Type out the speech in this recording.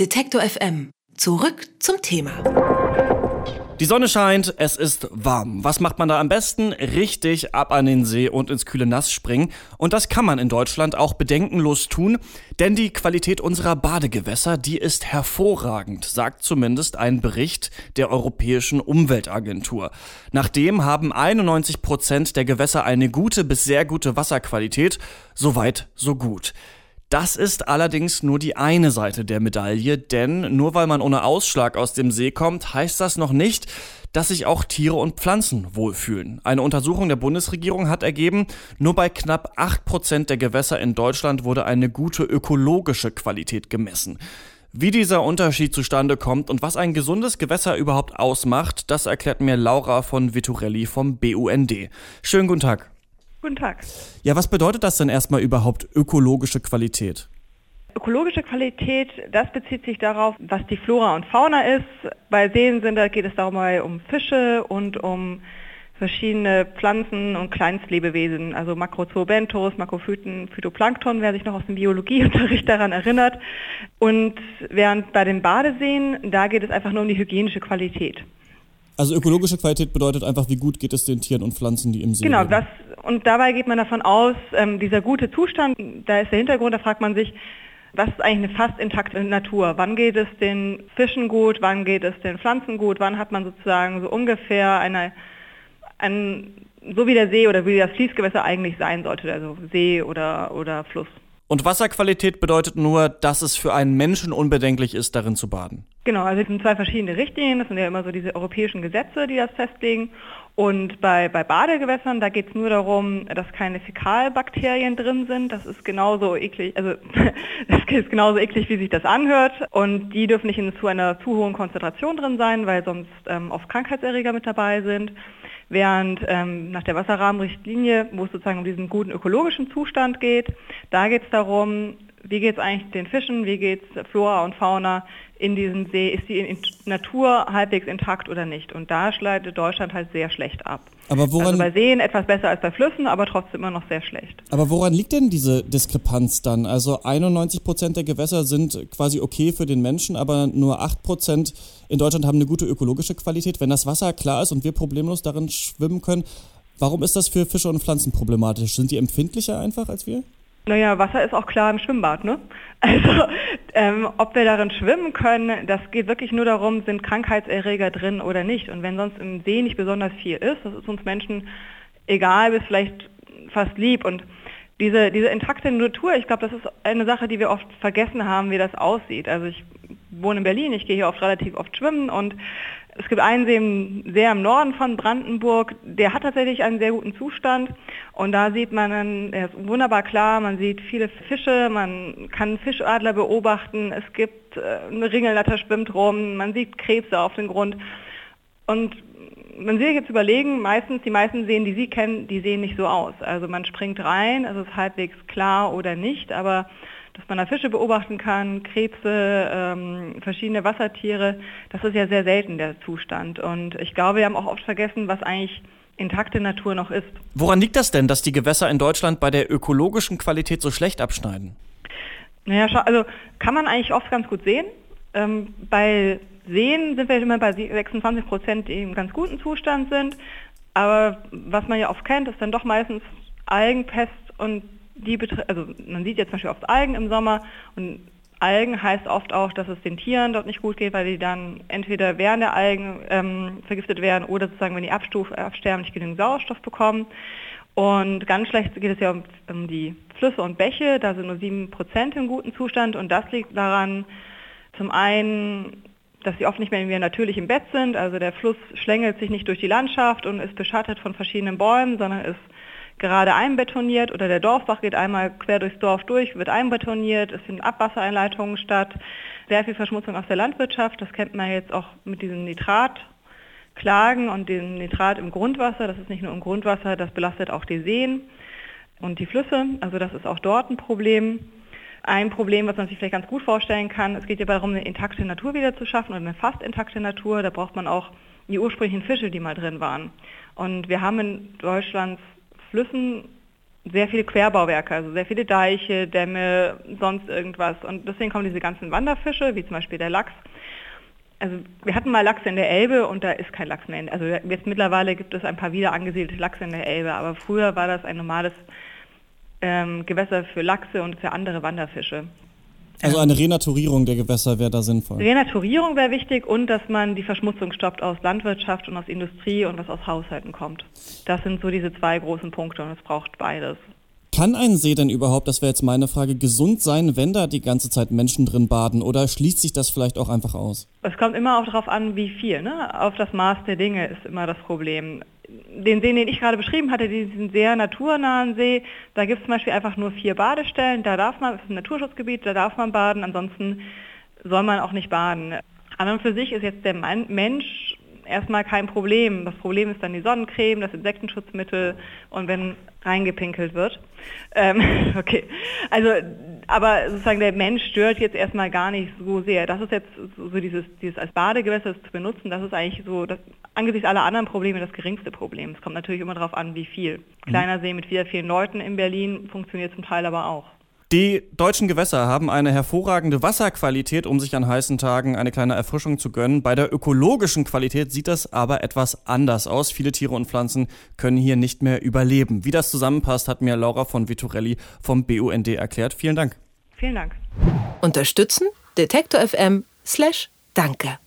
Detektor FM. Zurück zum Thema. Die Sonne scheint, es ist warm. Was macht man da am besten? Richtig ab an den See und ins kühle Nass springen. Und das kann man in Deutschland auch bedenkenlos tun, denn die Qualität unserer Badegewässer, die ist hervorragend, sagt zumindest ein Bericht der Europäischen Umweltagentur. Nachdem haben 91 Prozent der Gewässer eine gute bis sehr gute Wasserqualität. Soweit, so gut. Das ist allerdings nur die eine Seite der Medaille, denn nur weil man ohne Ausschlag aus dem See kommt, heißt das noch nicht, dass sich auch Tiere und Pflanzen wohlfühlen. Eine Untersuchung der Bundesregierung hat ergeben, nur bei knapp 8% der Gewässer in Deutschland wurde eine gute ökologische Qualität gemessen. Wie dieser Unterschied zustande kommt und was ein gesundes Gewässer überhaupt ausmacht, das erklärt mir Laura von Vitorelli vom BUND. Schönen guten Tag. Guten Tag. Ja, was bedeutet das denn erstmal überhaupt ökologische Qualität? Ökologische Qualität, das bezieht sich darauf, was die Flora und Fauna ist. Bei Seen sind, da geht es darum um Fische und um verschiedene Pflanzen und Kleinstlebewesen, also Makrozoobentos, Makrophyten, Phytoplankton, wer sich noch aus dem Biologieunterricht daran erinnert. Und während bei den Badeseen, da geht es einfach nur um die hygienische Qualität. Also ökologische Qualität bedeutet einfach, wie gut geht es den Tieren und Pflanzen, die im See Genau, leben. das, und dabei geht man davon aus, ähm, dieser gute Zustand, da ist der Hintergrund, da fragt man sich, was ist eigentlich eine fast intakte Natur? Wann geht es den Fischen gut? Wann geht es den Pflanzen gut? Wann hat man sozusagen so ungefähr eine, ein, so wie der See oder wie das Fließgewässer eigentlich sein sollte, also See oder, oder Fluss. Und Wasserqualität bedeutet nur, dass es für einen Menschen unbedenklich ist, darin zu baden. Genau, also es sind zwei verschiedene Richtlinien, das sind ja immer so diese europäischen Gesetze, die das festlegen. Und bei, bei Badegewässern, da geht es nur darum, dass keine Fäkalbakterien drin sind. Das ist genauso eklig, also das ist genauso eklig, wie sich das anhört. Und die dürfen nicht in zu einer zu hohen Konzentration drin sein, weil sonst ähm, oft Krankheitserreger mit dabei sind. Während ähm, nach der Wasserrahmenrichtlinie, wo es sozusagen um diesen guten ökologischen Zustand geht, da geht es darum, wie geht es eigentlich den Fischen, wie geht es Flora und Fauna in diesem See, ist die Natur halbwegs intakt oder nicht? Und da schleidet Deutschland halt sehr schlecht ab. Aber woran, also bei Seen etwas besser als bei Flüssen, aber trotzdem immer noch sehr schlecht. Aber woran liegt denn diese Diskrepanz dann? Also 91 Prozent der Gewässer sind quasi okay für den Menschen, aber nur 8 Prozent in Deutschland haben eine gute ökologische Qualität. Wenn das Wasser klar ist und wir problemlos darin schwimmen können, warum ist das für Fische und Pflanzen problematisch? Sind die empfindlicher einfach als wir? Naja, Wasser ist auch klar im Schwimmbad, ne? Also ähm, ob wir darin schwimmen können, das geht wirklich nur darum, sind Krankheitserreger drin oder nicht. Und wenn sonst im See nicht besonders viel ist, das ist uns Menschen egal bis vielleicht fast lieb. Und diese, diese intakte Natur, ich glaube, das ist eine Sache, die wir oft vergessen haben, wie das aussieht. Also ich wohne in Berlin, ich gehe hier oft relativ oft schwimmen und es gibt einen See sehr im Norden von Brandenburg, der hat tatsächlich einen sehr guten Zustand. Und da sieht man, dann, er ist wunderbar klar, man sieht viele Fische, man kann Fischadler beobachten, es gibt äh, eine Ringelnatter schwimmt rum, man sieht Krebse auf dem Grund. Und man will jetzt überlegen, meistens, die meisten Seen, die Sie kennen, die sehen nicht so aus. Also man springt rein, es ist halbwegs klar oder nicht, aber dass man da Fische beobachten kann, Krebse, ähm, verschiedene Wassertiere, das ist ja sehr selten der Zustand. Und ich glaube, wir haben auch oft vergessen, was eigentlich intakte Natur noch ist. Woran liegt das denn, dass die Gewässer in Deutschland bei der ökologischen Qualität so schlecht abschneiden? Naja, also kann man eigentlich oft ganz gut sehen. Ähm, bei Seen sind wir immer bei 26 Prozent, die im ganz guten Zustand sind. Aber was man ja oft kennt, ist dann doch meistens Algenpest und die also man sieht jetzt zum Beispiel oft Algen im Sommer und Algen heißt oft auch, dass es den Tieren dort nicht gut geht, weil die dann entweder während der Algen ähm, vergiftet werden oder sozusagen, wenn die abstuf, absterben, nicht genügend Sauerstoff bekommen. Und ganz schlecht geht es ja um, um die Flüsse und Bäche, da sind nur 7% im guten Zustand und das liegt daran, zum einen, dass sie oft nicht mehr natürlich im Bett sind, also der Fluss schlängelt sich nicht durch die Landschaft und ist beschattet von verschiedenen Bäumen, sondern ist gerade einbetoniert oder der Dorfbach geht einmal quer durchs Dorf durch, wird einbetoniert, es finden Abwassereinleitungen statt, sehr viel Verschmutzung aus der Landwirtschaft, das kennt man jetzt auch mit diesen Nitratklagen und dem Nitrat im Grundwasser, das ist nicht nur im Grundwasser, das belastet auch die Seen und die Flüsse, also das ist auch dort ein Problem. Ein Problem, was man sich vielleicht ganz gut vorstellen kann, es geht ja darum, eine intakte Natur wieder zu schaffen oder eine fast intakte Natur, da braucht man auch die ursprünglichen Fische, die mal drin waren. Und wir haben in Deutschlands Flüssen sehr viele Querbauwerke, also sehr viele Deiche, Dämme, sonst irgendwas. Und deswegen kommen diese ganzen Wanderfische, wie zum Beispiel der Lachs. Also wir hatten mal Lachse in der Elbe und da ist kein Lachs mehr. Also jetzt mittlerweile gibt es ein paar wieder angesiedelte Lachse in der Elbe, aber früher war das ein normales ähm, Gewässer für Lachse und für andere Wanderfische. Also eine Renaturierung der Gewässer wäre da sinnvoll. Renaturierung wäre wichtig und dass man die Verschmutzung stoppt aus Landwirtschaft und aus Industrie und was aus Haushalten kommt. Das sind so diese zwei großen Punkte und es braucht beides. Kann ein See denn überhaupt, das wäre jetzt meine Frage, gesund sein, wenn da die ganze Zeit Menschen drin baden oder schließt sich das vielleicht auch einfach aus? Es kommt immer auch darauf an, wie viel. Ne? Auf das Maß der Dinge ist immer das Problem. Den See, den ich gerade beschrieben hatte, diesen sehr naturnahen See, da gibt es zum Beispiel einfach nur vier Badestellen. Da darf man, das ist ein Naturschutzgebiet, da darf man baden, ansonsten soll man auch nicht baden. An und für sich ist jetzt der Mensch erstmal kein Problem. Das Problem ist dann die Sonnencreme, das Insektenschutzmittel und wenn reingepinkelt wird. Ähm, okay, also aber sozusagen der Mensch stört jetzt erstmal gar nicht so sehr. Das ist jetzt so dieses, dieses als Badegewässer zu benutzen, das ist eigentlich so das, angesichts aller anderen Probleme das geringste Problem. Es kommt natürlich immer darauf an, wie viel. Kleiner See mit sehr vielen Leuten in Berlin funktioniert zum Teil aber auch. Die deutschen Gewässer haben eine hervorragende Wasserqualität, um sich an heißen Tagen eine kleine Erfrischung zu gönnen. Bei der ökologischen Qualität sieht das aber etwas anders aus. Viele Tiere und Pflanzen können hier nicht mehr überleben. Wie das zusammenpasst, hat mir Laura von Vitorelli vom BUND erklärt. Vielen Dank. Vielen Dank. Unterstützen Detektor FM slash Danke.